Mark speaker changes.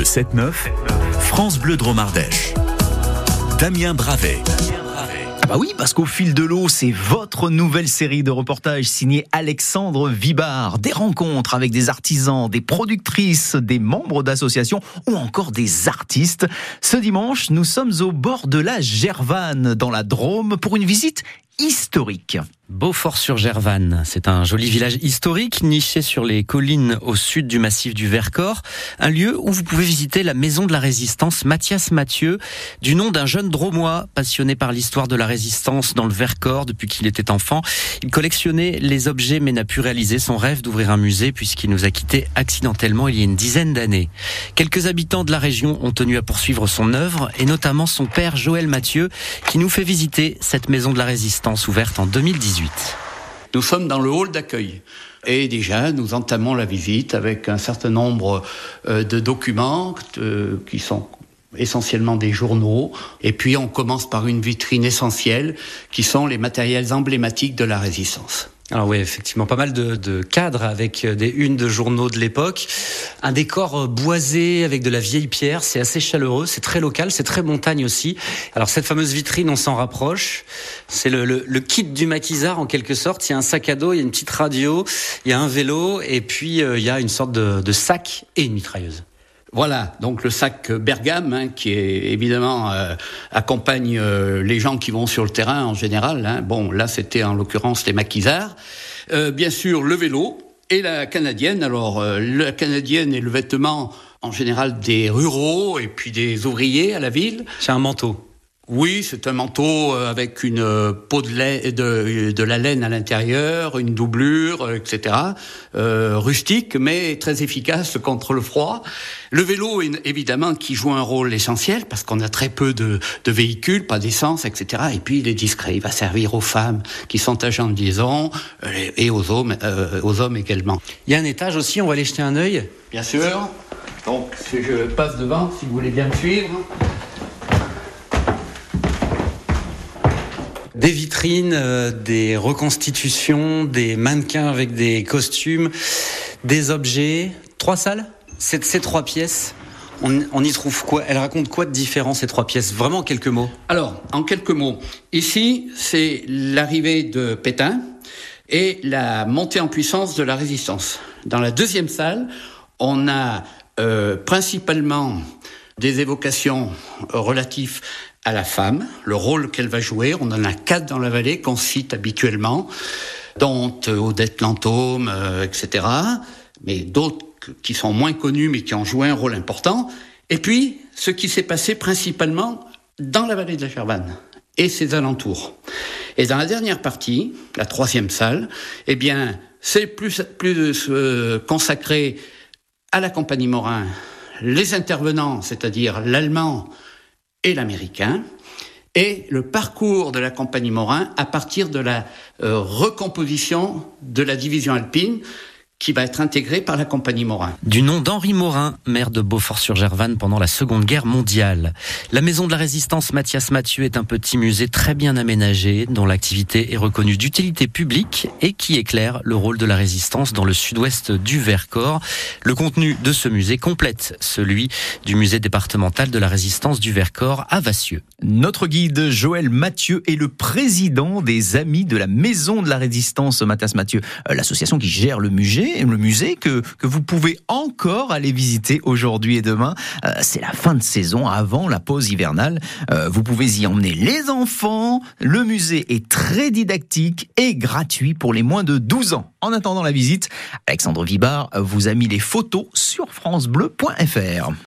Speaker 1: Le 7-9, France Bleu Dromardèche. Damien Bravet.
Speaker 2: Ah bah oui, parce qu'au fil de l'eau, c'est votre nouvelle série de reportages signée Alexandre Vibard. Des rencontres avec des artisans, des productrices, des membres d'associations ou encore des artistes. Ce dimanche, nous sommes au bord de la Gervanne, dans la Drôme, pour une visite historique.
Speaker 3: Beaufort-sur-Gervanne, c'est un joli village historique niché sur les collines au sud du massif du Vercors, un lieu où vous pouvez visiter la maison de la résistance Mathias Mathieu, du nom d'un jeune dromois passionné par l'histoire de la résistance dans le Vercors depuis qu'il était enfant. Il collectionnait les objets mais n'a pu réaliser son rêve d'ouvrir un musée puisqu'il nous a quittés accidentellement il y a une dizaine d'années. Quelques habitants de la région ont tenu à poursuivre son œuvre et notamment son père Joël Mathieu qui nous fait visiter cette maison de la résistance ouverte en 2018.
Speaker 4: Nous sommes dans le hall d'accueil. Et déjà, nous entamons la visite avec un certain nombre euh, de documents euh, qui sont essentiellement des journaux. Et puis, on commence par une vitrine essentielle qui sont les matériels emblématiques de la résistance.
Speaker 3: Alors oui, effectivement, pas mal de, de, cadres avec euh, des unes de journaux de l'époque. Un décor euh, boisé avec de la vieille pierre, c'est assez chaleureux, c'est très local, c'est très montagne aussi. Alors cette fameuse vitrine, on s'en rapproche. C'est le, le, le, kit du maquisard en quelque sorte. Il y a un sac à dos, il y a une petite radio, il y a un vélo et puis euh, il y a une sorte de, de sac et une mitrailleuse.
Speaker 4: Voilà, donc le sac Bergame, hein, qui évidemment euh, accompagne euh, les gens qui vont sur le terrain en général. Hein. Bon, là c'était en l'occurrence les maquisards. Euh, bien sûr, le vélo et la canadienne. Alors, la canadienne est le vêtement en général des ruraux et puis des ouvriers à la ville.
Speaker 3: C'est un manteau.
Speaker 4: Oui, c'est un manteau avec une peau de, lait, de, de la laine à l'intérieur, une doublure, etc. Euh, rustique, mais très efficace contre le froid. Le vélo, évidemment, qui joue un rôle essentiel parce qu'on a très peu de, de véhicules, pas d'essence, etc. Et puis il est discret, il va servir aux femmes qui sont agents de liaison euh, et aux hommes, euh, aux hommes également.
Speaker 3: Il y a un étage aussi, on va aller jeter un œil.
Speaker 4: Bien sûr. Donc, si je passe devant, si vous voulez bien me suivre.
Speaker 3: Des vitrines, euh, des reconstitutions, des mannequins avec des costumes, des objets. Trois salles? Ces, trois pièces on, on, y trouve quoi? Elle raconte quoi de différent ces trois pièces? Vraiment en quelques mots.
Speaker 4: Alors, en quelques mots, ici, c'est l'arrivée de Pétain et la montée en puissance de la résistance. Dans la deuxième salle, on a euh, principalement des évocations relatives à la femme, le rôle qu'elle va jouer. On en a quatre dans la vallée qu'on cite habituellement, dont Odette Lantôme, euh, etc. Mais d'autres qui sont moins connus mais qui ont joué un rôle important. Et puis, ce qui s'est passé principalement dans la vallée de la Gervanne et ses alentours. Et dans la dernière partie, la troisième salle, eh bien, c'est plus, plus euh, consacré à la compagnie Morin, les intervenants, c'est-à-dire l'allemand et l'américain, et le parcours de la compagnie Morin à partir de la euh, recomposition de la division alpine qui va être intégré par la compagnie Morin.
Speaker 3: Du nom d'Henri Morin, maire de Beaufort-sur-Gervanne pendant la Seconde Guerre mondiale. La Maison de la Résistance Mathias Mathieu est un petit musée très bien aménagé, dont l'activité est reconnue d'utilité publique et qui éclaire le rôle de la résistance dans le sud-ouest du Vercors. Le contenu de ce musée complète celui du musée départemental de la résistance du Vercors à Vassieux.
Speaker 2: Notre guide Joël Mathieu est le président des Amis de la Maison de la Résistance Mathias Mathieu, euh, l'association qui gère le le musée que, que vous pouvez encore aller visiter aujourd'hui et demain. Euh, c'est la fin de saison avant la pause hivernale. Euh, vous pouvez y emmener les enfants. Le musée est très didactique et gratuit pour les moins de 12 ans. En attendant la visite, Alexandre Vibard vous a mis les photos sur francebleu.fr.